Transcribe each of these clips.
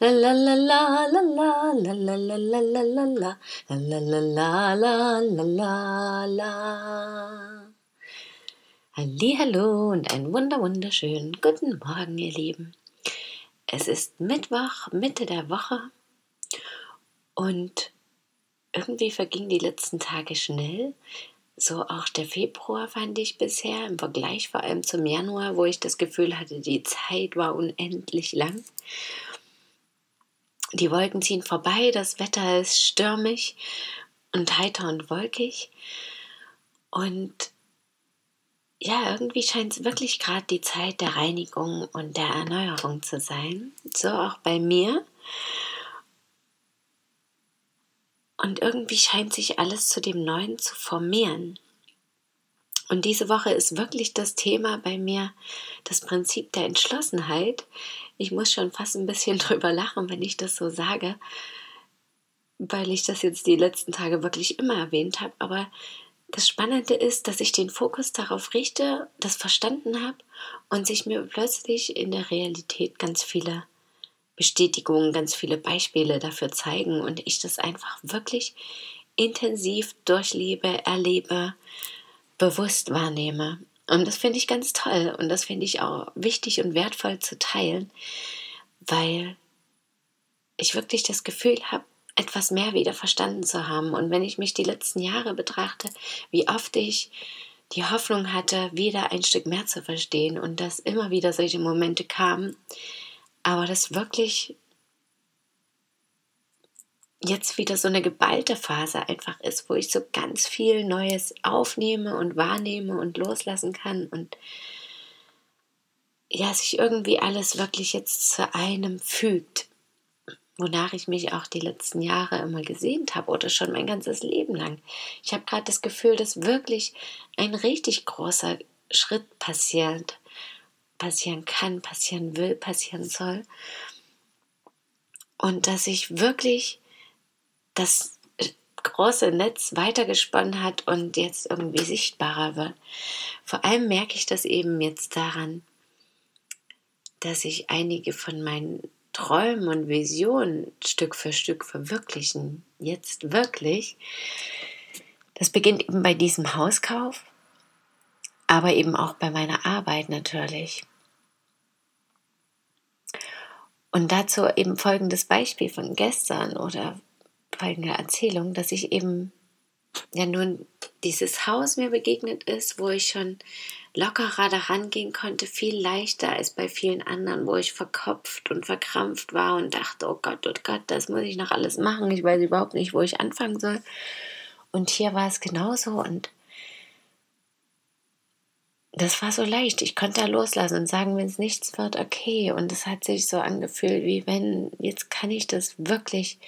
la Hallo und einen wunder wunderschönen guten Morgen, ihr Lieben. Es ist Mittwoch, Mitte der Woche und irgendwie vergingen die letzten Tage schnell. So auch der Februar fand ich bisher im Vergleich vor allem zum Januar, wo ich das Gefühl hatte, die Zeit war unendlich lang. Die Wolken ziehen vorbei, das Wetter ist stürmig und heiter und wolkig. Und ja, irgendwie scheint es wirklich gerade die Zeit der Reinigung und der Erneuerung zu sein. So auch bei mir. Und irgendwie scheint sich alles zu dem Neuen zu formieren. Und diese Woche ist wirklich das Thema bei mir, das Prinzip der Entschlossenheit, ich muss schon fast ein bisschen drüber lachen, wenn ich das so sage, weil ich das jetzt die letzten Tage wirklich immer erwähnt habe. Aber das Spannende ist, dass ich den Fokus darauf richte, das verstanden habe und sich mir plötzlich in der Realität ganz viele Bestätigungen, ganz viele Beispiele dafür zeigen und ich das einfach wirklich intensiv durchlebe, erlebe, bewusst wahrnehme. Und das finde ich ganz toll und das finde ich auch wichtig und wertvoll zu teilen, weil ich wirklich das Gefühl habe, etwas mehr wieder verstanden zu haben. Und wenn ich mich die letzten Jahre betrachte, wie oft ich die Hoffnung hatte, wieder ein Stück mehr zu verstehen und dass immer wieder solche Momente kamen, aber das wirklich jetzt wieder so eine geballte Phase einfach ist, wo ich so ganz viel Neues aufnehme und wahrnehme und loslassen kann und ja, sich irgendwie alles wirklich jetzt zu einem fügt, wonach ich mich auch die letzten Jahre immer gesehnt habe oder schon mein ganzes Leben lang. Ich habe gerade das Gefühl, dass wirklich ein richtig großer Schritt passiert, passieren kann, passieren will, passieren soll. Und dass ich wirklich das große Netz weitergesponnen hat und jetzt irgendwie sichtbarer wird. Vor allem merke ich das eben jetzt daran, dass ich einige von meinen Träumen und Visionen Stück für Stück verwirklichen. Jetzt wirklich. Das beginnt eben bei diesem Hauskauf, aber eben auch bei meiner Arbeit natürlich. Und dazu eben folgendes Beispiel von gestern oder folgende Erzählung, dass ich eben ja nun dieses Haus mir begegnet ist, wo ich schon lockerer daran gehen konnte, viel leichter als bei vielen anderen, wo ich verkopft und verkrampft war und dachte, oh Gott, oh Gott, das muss ich noch alles machen, ich weiß überhaupt nicht, wo ich anfangen soll. Und hier war es genauso und das war so leicht. Ich konnte da loslassen und sagen, wenn es nichts wird, okay. Und es hat sich so angefühlt, wie wenn, jetzt kann ich das wirklich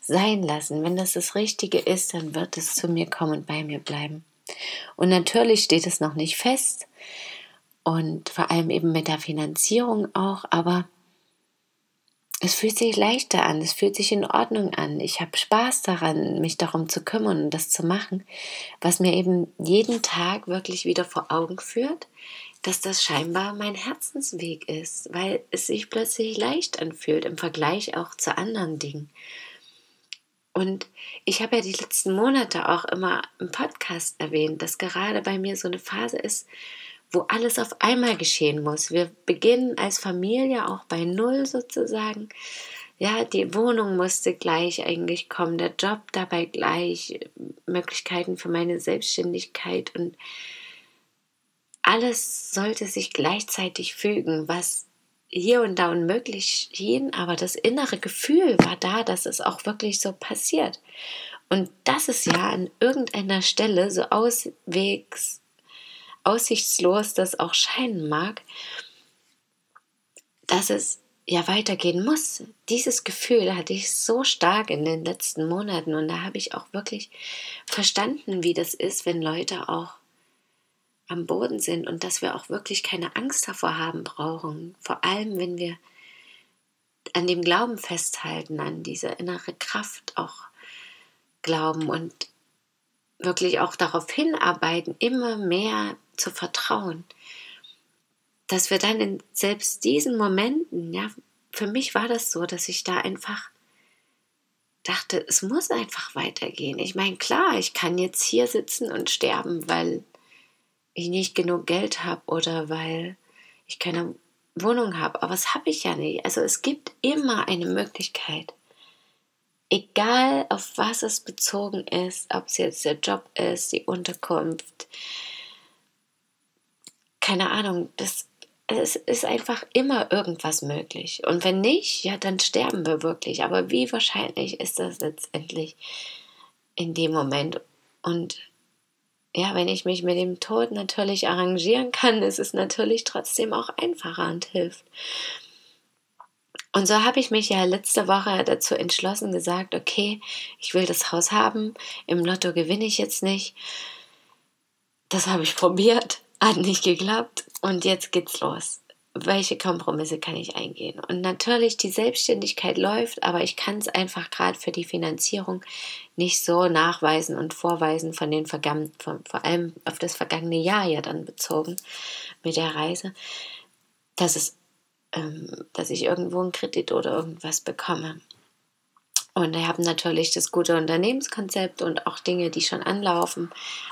sein lassen. Wenn das das Richtige ist, dann wird es zu mir kommen und bei mir bleiben. Und natürlich steht es noch nicht fest und vor allem eben mit der Finanzierung auch, aber es fühlt sich leichter an, es fühlt sich in Ordnung an. Ich habe Spaß daran, mich darum zu kümmern und das zu machen, was mir eben jeden Tag wirklich wieder vor Augen führt, dass das scheinbar mein Herzensweg ist, weil es sich plötzlich leicht anfühlt im Vergleich auch zu anderen Dingen. Und ich habe ja die letzten Monate auch immer im Podcast erwähnt, dass gerade bei mir so eine Phase ist, wo alles auf einmal geschehen muss. Wir beginnen als Familie auch bei Null sozusagen. Ja, die Wohnung musste gleich eigentlich kommen, der Job dabei gleich, Möglichkeiten für meine Selbstständigkeit und alles sollte sich gleichzeitig fügen, was hier und da unmöglich schien, aber das innere Gefühl war da, dass es auch wirklich so passiert. Und das ist ja an irgendeiner Stelle so auswegs, aussichtslos das auch scheinen mag, dass es ja weitergehen muss. Dieses Gefühl hatte ich so stark in den letzten Monaten und da habe ich auch wirklich verstanden, wie das ist, wenn Leute auch am Boden sind und dass wir auch wirklich keine Angst davor haben brauchen. Vor allem, wenn wir an dem Glauben festhalten, an diese innere Kraft auch glauben und wirklich auch darauf hinarbeiten, immer mehr zu vertrauen, dass wir dann in selbst diesen Momenten, ja, für mich war das so, dass ich da einfach dachte, es muss einfach weitergehen. Ich meine, klar, ich kann jetzt hier sitzen und sterben, weil ich nicht genug Geld habe oder weil ich keine Wohnung habe, aber das habe ich ja nicht. Also es gibt immer eine Möglichkeit, egal auf was es bezogen ist, ob es jetzt der Job ist, die Unterkunft, keine Ahnung, das es ist einfach immer irgendwas möglich. Und wenn nicht, ja, dann sterben wir wirklich. Aber wie wahrscheinlich ist das letztendlich in dem Moment? Und ja, wenn ich mich mit dem Tod natürlich arrangieren kann, ist es natürlich trotzdem auch einfacher und hilft. Und so habe ich mich ja letzte Woche dazu entschlossen, gesagt, okay, ich will das Haus haben, im Lotto gewinne ich jetzt nicht. Das habe ich probiert, hat nicht geklappt und jetzt geht's los. Welche Kompromisse kann ich eingehen? Und natürlich, die Selbstständigkeit läuft, aber ich kann es einfach gerade für die Finanzierung nicht so nachweisen und vorweisen von den vergangenen, vor allem auf das vergangene Jahr ja dann bezogen mit der Reise, dass es dass ich irgendwo einen Kredit oder irgendwas bekomme. Und wir haben natürlich das gute Unternehmenskonzept und auch Dinge, die schon anlaufen,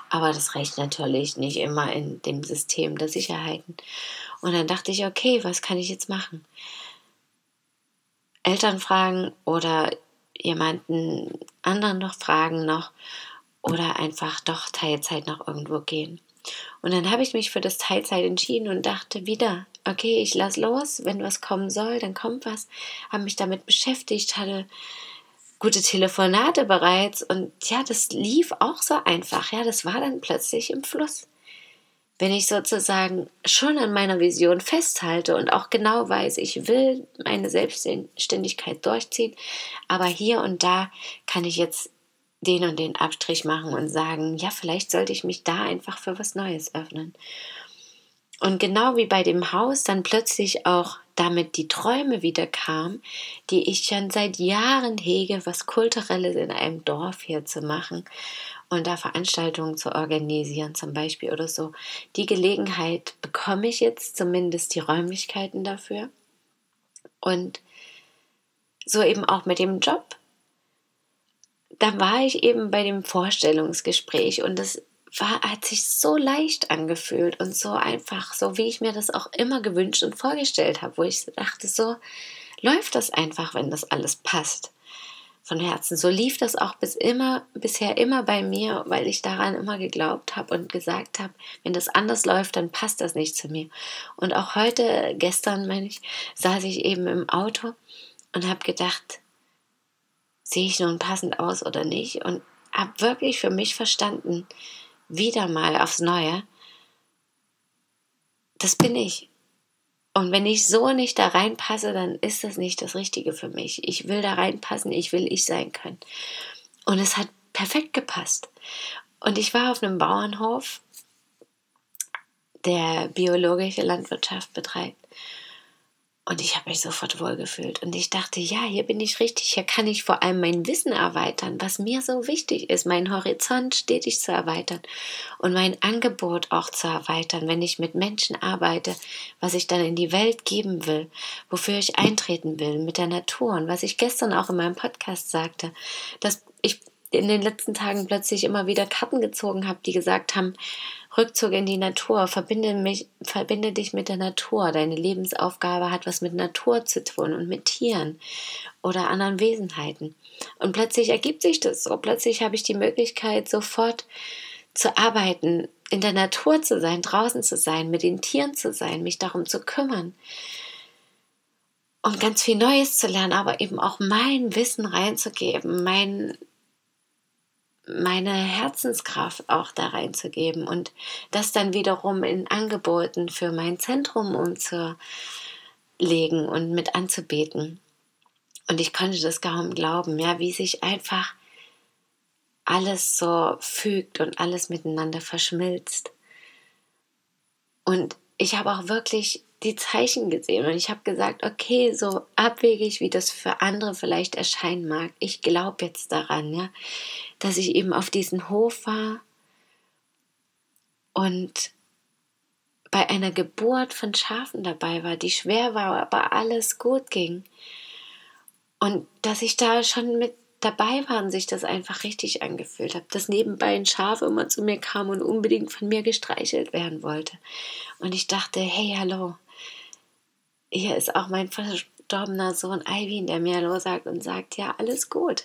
aber das reicht natürlich nicht immer in dem System der Sicherheiten. Und dann dachte ich, okay, was kann ich jetzt machen? Eltern fragen oder jemanden anderen noch fragen noch oder einfach doch Teilzeit noch irgendwo gehen. Und dann habe ich mich für das Teilzeit entschieden und dachte wieder, okay, ich lass los, wenn was kommen soll, dann kommt was. Habe mich damit beschäftigt, hatte gute Telefonate bereits und ja, das lief auch so einfach. Ja, das war dann plötzlich im Fluss. Wenn ich sozusagen schon an meiner Vision festhalte und auch genau weiß, ich will meine Selbstständigkeit durchziehen, aber hier und da kann ich jetzt den und den Abstrich machen und sagen, ja, vielleicht sollte ich mich da einfach für was Neues öffnen. Und genau wie bei dem Haus dann plötzlich auch damit die Träume wieder kamen, die ich schon seit Jahren hege, was Kulturelles in einem Dorf hier zu machen und da Veranstaltungen zu organisieren zum Beispiel oder so. Die Gelegenheit bekomme ich jetzt zumindest die Räumlichkeiten dafür. Und so eben auch mit dem Job. Da war ich eben bei dem Vorstellungsgespräch und das war, hat sich so leicht angefühlt und so einfach, so wie ich mir das auch immer gewünscht und vorgestellt habe, wo ich dachte, so läuft das einfach, wenn das alles passt. Von Herzen. So lief das auch bis immer, bisher immer bei mir, weil ich daran immer geglaubt habe und gesagt habe, wenn das anders läuft, dann passt das nicht zu mir. Und auch heute, gestern meine ich, saß ich eben im Auto und habe gedacht, sehe ich nun passend aus oder nicht? Und habe wirklich für mich verstanden, wieder mal aufs Neue, das bin ich. Und wenn ich so nicht da reinpasse, dann ist das nicht das Richtige für mich. Ich will da reinpassen, ich will ich sein können. Und es hat perfekt gepasst. Und ich war auf einem Bauernhof, der biologische Landwirtschaft betreibt. Und ich habe mich sofort wohlgefühlt. Und ich dachte, ja, hier bin ich richtig. Hier kann ich vor allem mein Wissen erweitern, was mir so wichtig ist, meinen Horizont stetig zu erweitern und mein Angebot auch zu erweitern, wenn ich mit Menschen arbeite, was ich dann in die Welt geben will, wofür ich eintreten will, mit der Natur. Und was ich gestern auch in meinem Podcast sagte, dass ich in den letzten Tagen plötzlich immer wieder Karten gezogen habe, die gesagt haben, Rückzug in die Natur, verbinde, mich, verbinde dich mit der Natur. Deine Lebensaufgabe hat was mit Natur zu tun und mit Tieren oder anderen Wesenheiten. Und plötzlich ergibt sich das so. Plötzlich habe ich die Möglichkeit, sofort zu arbeiten, in der Natur zu sein, draußen zu sein, mit den Tieren zu sein, mich darum zu kümmern und ganz viel Neues zu lernen, aber eben auch mein Wissen reinzugeben, mein meine Herzenskraft auch da reinzugeben und das dann wiederum in Angeboten für mein Zentrum umzulegen und mit anzubeten. Und ich konnte das kaum glauben, ja, wie sich einfach alles so fügt und alles miteinander verschmilzt. Und ich habe auch wirklich die Zeichen gesehen und ich habe gesagt, okay, so abwegig, wie das für andere vielleicht erscheinen mag, ich glaube jetzt daran, ja, dass ich eben auf diesen Hof war und bei einer Geburt von Schafen dabei war, die schwer war, aber alles gut ging. Und dass ich da schon mit dabei war und sich das einfach richtig angefühlt habe, dass nebenbei ein Schaf immer zu mir kam und unbedingt von mir gestreichelt werden wollte. Und ich dachte, hey, hallo, hier ist auch mein verstorbener Sohn Ivy, der mir Hallo sagt und sagt, ja, alles gut.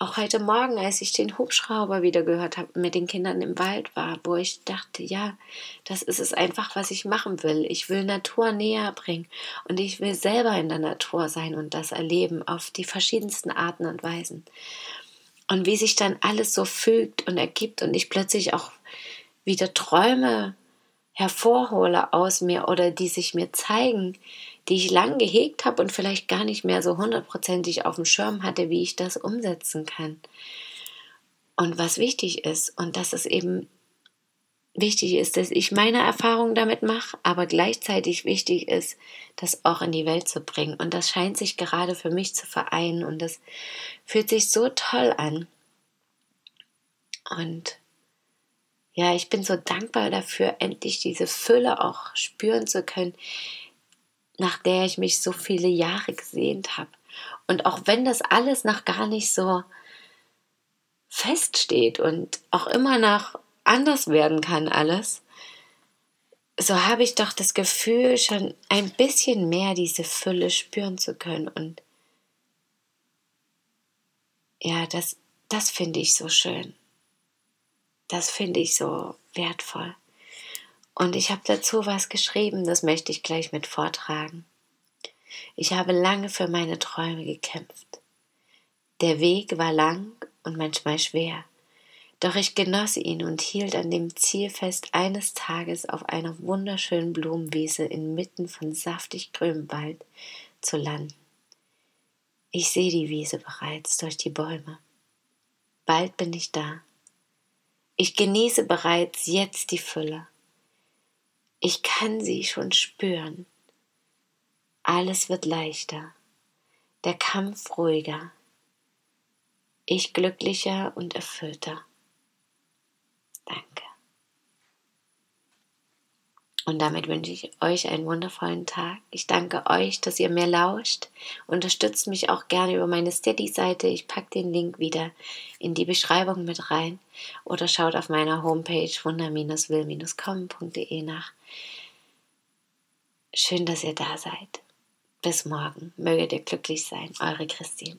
Auch heute Morgen, als ich den Hubschrauber wieder gehört habe, mit den Kindern im Wald war, wo ich dachte, ja, das ist es einfach, was ich machen will. Ich will Natur näher bringen und ich will selber in der Natur sein und das erleben auf die verschiedensten Arten und Weisen. Und wie sich dann alles so fügt und ergibt und ich plötzlich auch wieder Träume hervorhole aus mir oder die sich mir zeigen, die ich lang gehegt habe und vielleicht gar nicht mehr so hundertprozentig auf dem Schirm hatte, wie ich das umsetzen kann. Und was wichtig ist, und dass es eben wichtig ist, dass ich meine Erfahrungen damit mache, aber gleichzeitig wichtig ist, das auch in die Welt zu bringen. Und das scheint sich gerade für mich zu vereinen und das fühlt sich so toll an. Und ja, ich bin so dankbar dafür, endlich diese Fülle auch spüren zu können, nach der ich mich so viele Jahre gesehnt habe. Und auch wenn das alles noch gar nicht so feststeht und auch immer noch anders werden kann alles, so habe ich doch das Gefühl, schon ein bisschen mehr diese Fülle spüren zu können. Und ja, das, das finde ich so schön. Das finde ich so wertvoll. Und ich habe dazu was geschrieben, das möchte ich gleich mit vortragen. Ich habe lange für meine Träume gekämpft. Der Weg war lang und manchmal schwer, doch ich genoss ihn und hielt an dem Ziel fest, eines Tages auf einer wunderschönen Blumenwiese inmitten von saftig grünem Wald zu landen. Ich sehe die Wiese bereits durch die Bäume. Bald bin ich da. Ich genieße bereits jetzt die Fülle. Ich kann sie schon spüren. Alles wird leichter, der Kampf ruhiger, ich glücklicher und erfüllter. Danke. Und damit wünsche ich euch einen wundervollen Tag. Ich danke euch, dass ihr mir lauscht. Unterstützt mich auch gerne über meine Steady-Seite. Ich packe den Link wieder in die Beschreibung mit rein oder schaut auf meiner Homepage wunder-will-kommen.de nach. Schön, dass ihr da seid. Bis morgen. Möget ihr glücklich sein. Eure Christine.